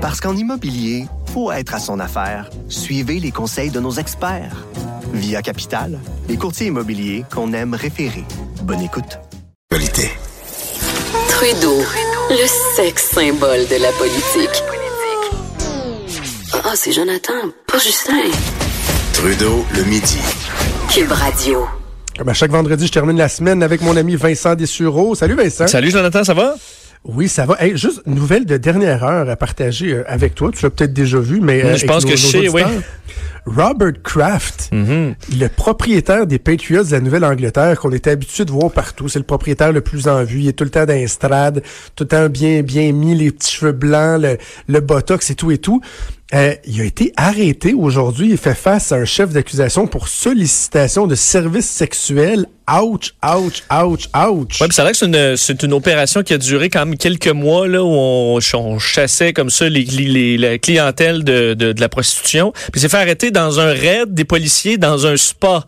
Parce qu'en immobilier, faut être à son affaire. Suivez les conseils de nos experts. Via Capital, les courtiers immobiliers qu'on aime référer. Bonne écoute. Qualité. Trudeau, le sexe symbole de la politique. Ah, c'est Jonathan, pas Justin. Trudeau, le midi. Cube Radio. Comme à chaque vendredi, je termine la semaine avec mon ami Vincent Dessureau. Salut Vincent. Salut Jonathan, ça va? Oui, ça va. Hey, juste une nouvelle de dernière heure à partager euh, avec toi. Tu l'as peut-être déjà vu, mais euh, je pense que nos- je nos sais, oui. Robert Kraft, Mhm. le propriétaire des Patriots de la Nouvelle-Angleterre qu'on était habitué de voir partout. C'est le propriétaire le plus en vue. Il est tout le temps dans les strades, tout le temps bien bien mis, les petits cheveux blancs, le, le botox et tout et tout. Euh, il a été arrêté aujourd'hui. Il fait face à un chef d'accusation pour sollicitation de services sexuels. Ouch, ouch, ouch, ouch. Ouais, puis a l'air que c'est une, c'est une opération qui a duré quand même quelques mois, là, où on, on chassait comme ça les, les- la clientèle de, de, de la prostitution. Puis s'est fait arrêter dans un raid des policiers dans un spa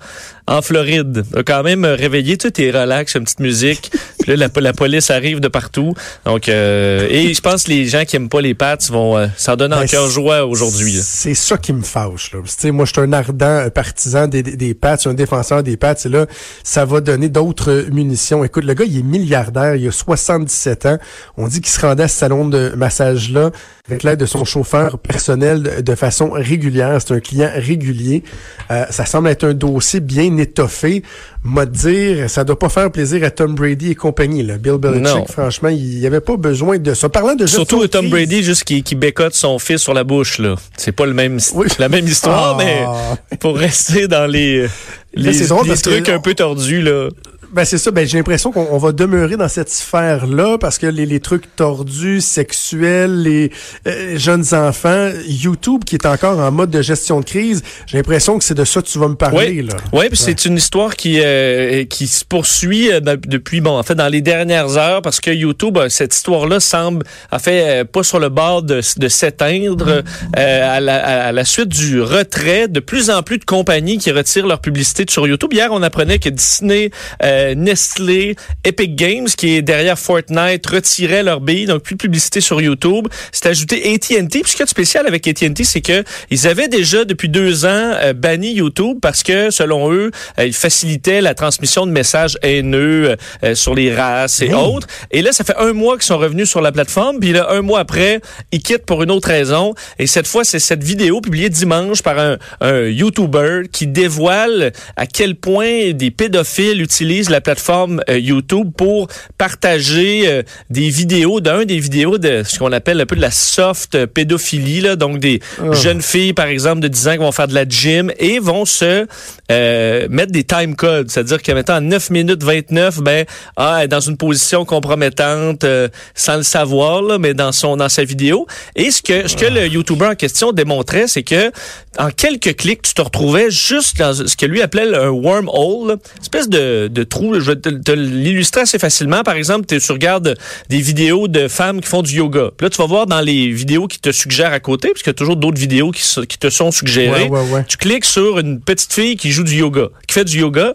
en Floride. Il a quand même réveillé, tout est relax, une petite musique. Puis là, la, la police arrive de partout. Donc, euh, et je pense que les gens qui aiment pas les pattes vont euh, s'en donner en Ben, cœur joie aujourd'hui. C'est ça qui me fâche. Là. Tu sais, moi, je suis un ardent euh, partisan des, des, des Pats, un défenseur des Pats. Et là, ça va donner d'autres munitions. Écoute, le gars, il est milliardaire, il a 77 ans. On dit qu'il se rendait à ce salon de massage-là avec l'aide de son chauffeur personnel de, de façon régulière. C'est un client régulier. Euh, ça semble être un dossier bien étoffé. M'a dire, ça doit pas faire plaisir à Tom Brady et compagnie. Là. Bill Belichick, Non. franchement, il n'y avait pas besoin de ça. Parlant de Surtout Tom crise- Brady, juste qui, qui bécote son fils sur la bouche, là. C'est pas le même, Oui. la même histoire, Ah. mais pour rester dans les, les, c'est drôle les parce que trucs un peu tordus, là. Ben c'est ça, ben j'ai l'impression qu'on on va demeurer dans cette sphère-là parce que les, les trucs tordus, sexuels, les euh, jeunes enfants, YouTube qui est encore en mode de gestion de crise, j'ai l'impression que c'est de ça que tu vas me parler Oui, là. ouais, puis c'est une histoire qui euh, qui se poursuit euh, de- depuis bon en fait dans les dernières heures parce que YouTube euh, cette histoire-là semble en fait pas sur le bord de, de s'éteindre euh, à, la, à la suite du retrait de plus en plus de compagnies qui retirent leur publicité sur YouTube. Hier, on apprenait que Disney, euh, Nestlé, Epic Games qui est derrière Fortnite retiraient leur billes, donc plus de publicité sur YouTube. C'est ajouté AT&T. Puis ce qui est spécial avec AT&T, c'est que ils avaient déjà depuis deux ans euh, banni YouTube parce que selon eux, euh, ils facilitaient la transmission de messages haineux euh, sur les races et autres. Et là, ça fait un mois qu'ils sont revenus sur la plateforme. Puis là, un mois après, ils quittent pour une autre raison. Et cette fois, c'est cette vidéo publiée dimanche par un, un YouTuber qui dévoile à quel point des pédophiles utilisent la plateforme euh, YouTube pour partager euh, des vidéos, d'un des vidéos de ce qu'on appelle un peu de la soft pédophilie, là, donc des jeunes filles, par exemple, de 10 ans qui vont faire de la gym et vont se euh, mettre des time codes, c'est-à-dire que maintenant à 9 minutes 29, ben ah, elle est dans une position compromettante euh, sans le savoir, là, mais dans son dans sa vidéo. Et ce que ce que le YouTuber en question démontrait, c'est que en quelques clics, tu te retrouvais juste dans ce que lui appelait un wormhole, espèce de, de trou. Je vais te, te l'illustrer assez facilement. Par exemple, tu regardes des vidéos de femmes qui font du yoga. Puis là, tu vas voir dans les vidéos qui te suggèrent à côté, parce qu'il y a toujours d'autres vidéos qui, te sont suggérées. Ouais, ouais, ouais. Tu cliques sur une petite fille qui joue du yoga, qui fait du yoga.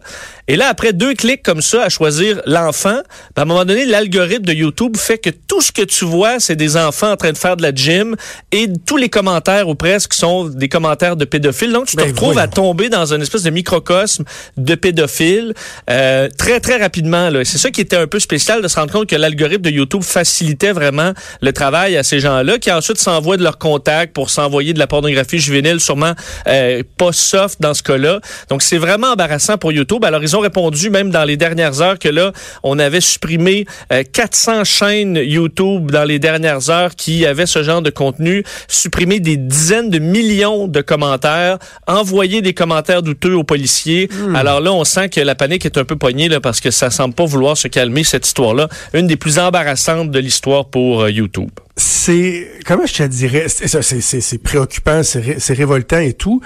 Et là, après deux clics comme ça à choisir l'enfant, ben, à un moment donné, l'algorithme de YouTube fait que tout ce que tu vois, c'est des enfants en train de faire de la gym et tous les commentaires ou presque sont des commentaires de pédophiles. Donc, tu te Ben, retrouves voyons. à tomber dans une espèce de microcosme de pédophiles euh, très, très rapidement. là. C'est ça qui était un peu spécial de se rendre compte que l'algorithme de YouTube facilitait vraiment le travail à ces gens-là qui ensuite s'envoient de leurs contacts pour s'envoyer de la pornographie juvénile, sûrement euh, pas soft dans ce cas-là. Donc, c'est vraiment embarrassant pour YouTube. Alors, ils ont répondu même dans les dernières heures que là, on avait supprimé euh, 400 chaînes YouTube dans les dernières heures qui avaient ce genre de contenu, supprimé des dizaines de millions de commentaires, envoyé des commentaires douteux aux policiers. Alors là, on sent que la panique est un peu poignée parce que ça semble pas vouloir se calmer, cette histoire-là. Une des plus embarrassantes de l'histoire pour euh, YouTube. C'est comment je te dirais, c'est préoccupant, c'est ré- c'est révoltant et tout.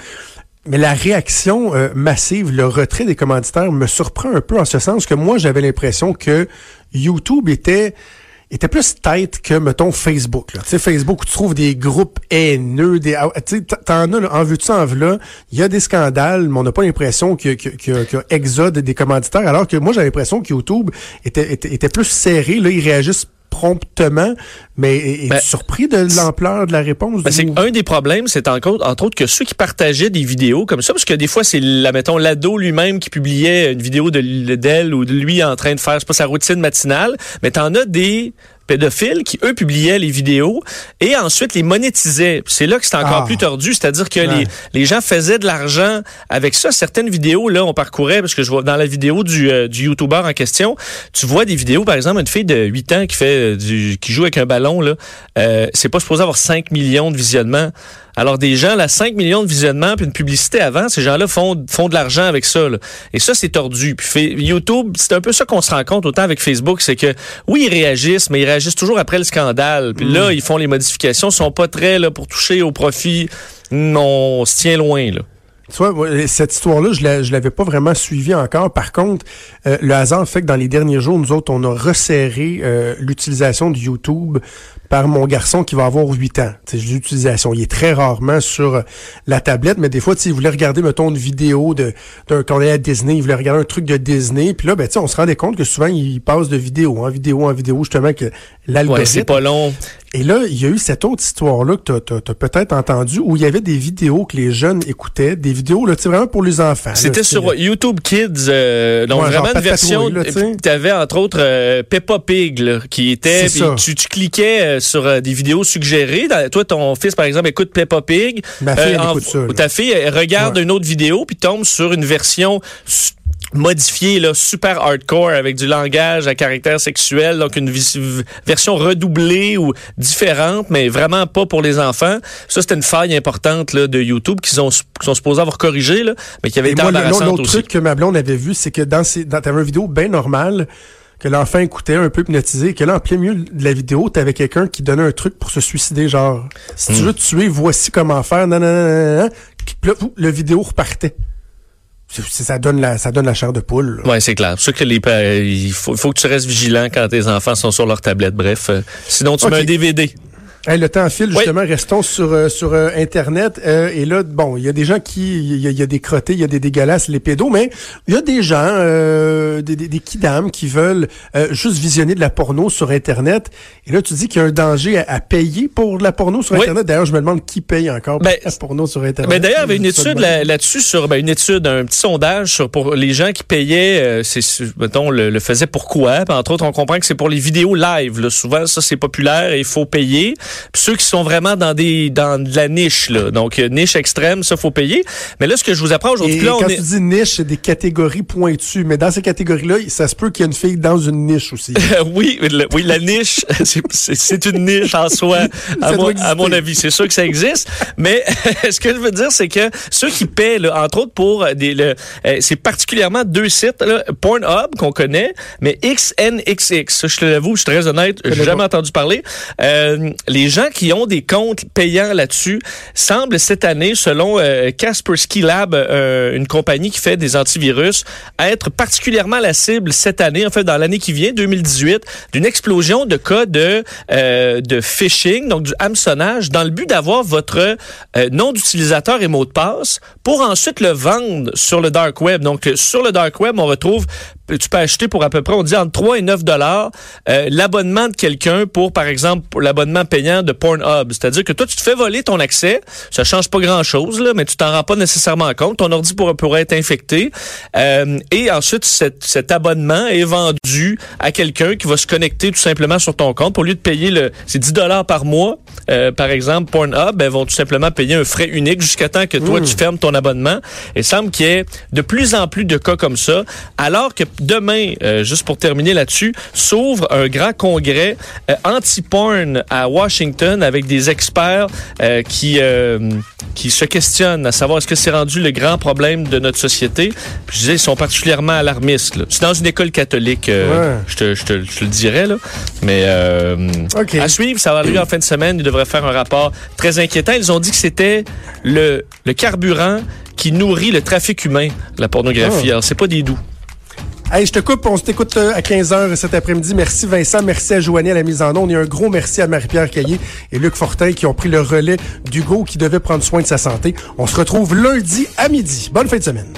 Mais la réaction euh, massive, le retrait des commanditaires me surprend un peu en ce sens que moi j'avais l'impression que YouTube était était plus tête que, mettons, Facebook. là. Tu sais, Facebook, où tu trouves des groupes haineux, des, ah, t'en as, là, en veux-tu, en veux il y a des scandales, mais on n'a pas l'impression qu'il y, y y a- exode des commanditaires, alors que moi, j'ai l'impression que YouTube était, était, était plus serré, là, ils réagissent promptement. Mais es-tu Ben, surpris de l'ampleur de la réponse? Ben, c'est un des problèmes, c'est entre, entre autres que ceux qui partageaient des vidéos comme ça, parce que des fois c'est, la, mettons, l'ado lui-même qui publiait une vidéo de d'elle ou de lui en train de faire, je sais pas, sa routine matinale, mais t'en as des pédophiles qui, eux, publiaient les vidéos et ensuite les monétisaient. C'est là que c'est encore Ah. plus tordu, c'est-à-dire que Ouais. les, les gens faisaient de l'argent avec ça. Certaines vidéos, là, on parcourait, parce que je vois dans la vidéo du, euh, du YouTuber en question, tu vois des vidéos, par exemple, une fille de 8 ans qui fait du, qui joue avec un ballon, là, euh, c'est pas supposé avoir 5 millions de visionnements. Alors des gens, là, 5 millions de visionnements, puis une publicité avant, ces gens-là font, font de l'argent avec ça. là. Et ça, c'est tordu. Puis fait- YouTube, c'est un peu ça qu'on se rend compte autant avec Facebook, c'est que oui, ils réagissent, mais ils réagissent toujours après le scandale. Puis là, ils font les modifications, ils sont pas très là pour toucher au profit. Non, on se tient loin, là. Tu vois, cette histoire-là, je je l'avais pas vraiment suivie encore. Par contre, euh, le hasard fait que dans les derniers jours, nous autres, on a resserré euh, l'utilisation de YouTube par mon garçon qui va avoir 8 ans. L'utilisation. Il est très rarement sur euh, la tablette, mais des fois, il voulait regarder, mettons, une vidéo de d'un quand on est à Disney, il voulait regarder un truc de Disney. Puis là, ben, on se rendait compte que souvent, il passe de vidéo en vidéo en vidéo, justement, que Ouais, l'algorithme... c'est pas long. Et là, il y a eu cette autre histoire-là que tu as, peut-être entenue, où il y avait des vidéos que les jeunes écoutaient, des vidéos, là, vraiment pour les enfants. C'était sur YouTube Kids, euh, donc Ouais, vraiment une version. Tu avais entre autres euh, Peppa Pig là, qui était. C'est puis ça. Tu, tu cliquais euh, sur euh, des vidéos suggérées. Dans- toi, ton fils par exemple écoute Peppa Pig. Ma fille, elle en- écoute ça, là. Ta fille elle regarde Ouais. une autre vidéo puis tombe sur une version. modifiée là, super hardcore avec du langage à caractère sexuel donc une version redoublée ou différente mais vraiment pas pour les enfants ça c'était une faille importante là, de YouTube qu'ils ont qu'ils sont supposés avoir corrigé là, mais qui avait Et été moi, embarrassante l'autre truc que ma blonde avait vu, c'est que dans ces, dans, une vidéo bien normale, que l'enfant écoutait un peu hypnotisé, et que là, en plein milieu de la vidéo, t'avais quelqu'un qui donnait un truc pour se suicider, genre, si Hmm. tu veux te tuer, voici comment faire, nan, nan, nan, nan, nan. Puis là, le vidéo repartait. Ça donne la, ça donne la chair de poule. Ouais, c'est clair. Sûr que les il faut, faut que tu restes vigilant quand tes enfants sont sur leur tablette. Bref, euh, sinon tu mets un DVD. Hey, le temps file, Oui. justement, restons sur, euh, sur euh, Internet. euh, et là, bon, il y a des gens qui... Il y, y a des crottés, il y a des dégueulasses, les pédos, mais il y a des gens, euh, des, des, des kidams qui veulent euh, juste visionner de la porno sur Internet. Et là, tu dis qu'il y a un danger à, à payer pour de la porno sur Oui. Internet. D'ailleurs, je me demande qui paye encore pour Ben, la porno sur Internet. Mais d'ailleurs, il y avait une étude là- là-dessus sur ben, une étude, un petit sondage sur pour les gens qui payaient, euh, c'est mettons le, le faisaient pourquoi. Puis, entre autres, on comprend que c'est pour les vidéos live. Là. Souvent, ça c'est populaire et il faut payer. Puis ceux qui sont vraiment dans des dans de la niche, là, donc euh, niche extrême, ça faut payer. Mais là, ce que je vous apprends aujourd'hui, là, quand on tu est dis niche, c'est des catégories pointues. Mais dans ces catégories-là, ça se peut qu'il y ait une fille dans une niche aussi. oui, le- oui, la niche, c'est- une niche en soi, à mon, à mon avis. C'est sûr que ça existe. Mais ce que je veux dire, c'est que ceux qui paient, là, entre autres pour des, le, euh, c'est particulièrement deux sites, là, Pornhub qu'on connaît, mais XNXX. Je te l'avoue, je suis très honnête, j'ai jamais entendu parler. Euh, les gens qui ont des comptes payants là-dessus semblent cette année, selon euh, Kaspersky Lab, euh, une compagnie qui fait des antivirus, être particulièrement la cible cette année, en fait dans l'année qui vient, 2018, d'une explosion de cas de euh, de phishing, donc du hameçonnage, dans le but d'avoir votre nom d'utilisateur et mot de passe pour ensuite le vendre sur le dark web. Donc sur le dark web, on retrouve tu peux acheter pour à peu près, on dit entre 3 et 9 dollars euh, l'abonnement de quelqu'un pour, par exemple, l'abonnement payant de Pornhub. C'est-à-dire que toi, tu te fais voler ton accès. Ça change pas grand-chose, là, mais tu t'en rends pas nécessairement compte. Ton ordi pourrait, être infecté. Euh, et ensuite, cet, cet abonnement est vendu à quelqu'un qui va se connecter tout simplement sur ton compte. Au lieu de payer le, c'est 10 dollars par mois, euh, par exemple, Pornhub, ben, vont tout simplement payer un frais unique jusqu'à temps que toi, tu fermes ton abonnement. Il semble qu'il y ait de plus en plus de cas comme ça, alors que demain, euh, juste pour terminer là-dessus, s'ouvre un grand congrès euh, anti-porn à Washington avec des experts euh, qui euh, qui se questionnent à savoir est-ce que c'est rendu le grand problème de notre société. Puis je disais, ils sont particulièrement alarmistes. là. C'est dans une école catholique, euh, Ouais. je, te, je, te, je te le dirais, là. Mais euh, OK. à suivre, ça va arriver en fin de semaine. Ils devraient faire un rapport très inquiétant. Ils ont dit que c'était le, le carburant qui nourrit le trafic humain, la pornographie. Ah. Alors, c'est pas des doux. Hey, je te coupe, on se t'écoute euh, à 15h cet après-midi. Merci Vincent, merci à Joanie à la mise en onde et un gros merci à Marie-Pierre Caillé et Luc Fortin qui ont pris le relais d'Hugo qui devait prendre soin de sa santé. On se retrouve lundi à midi. Bonne fin de semaine.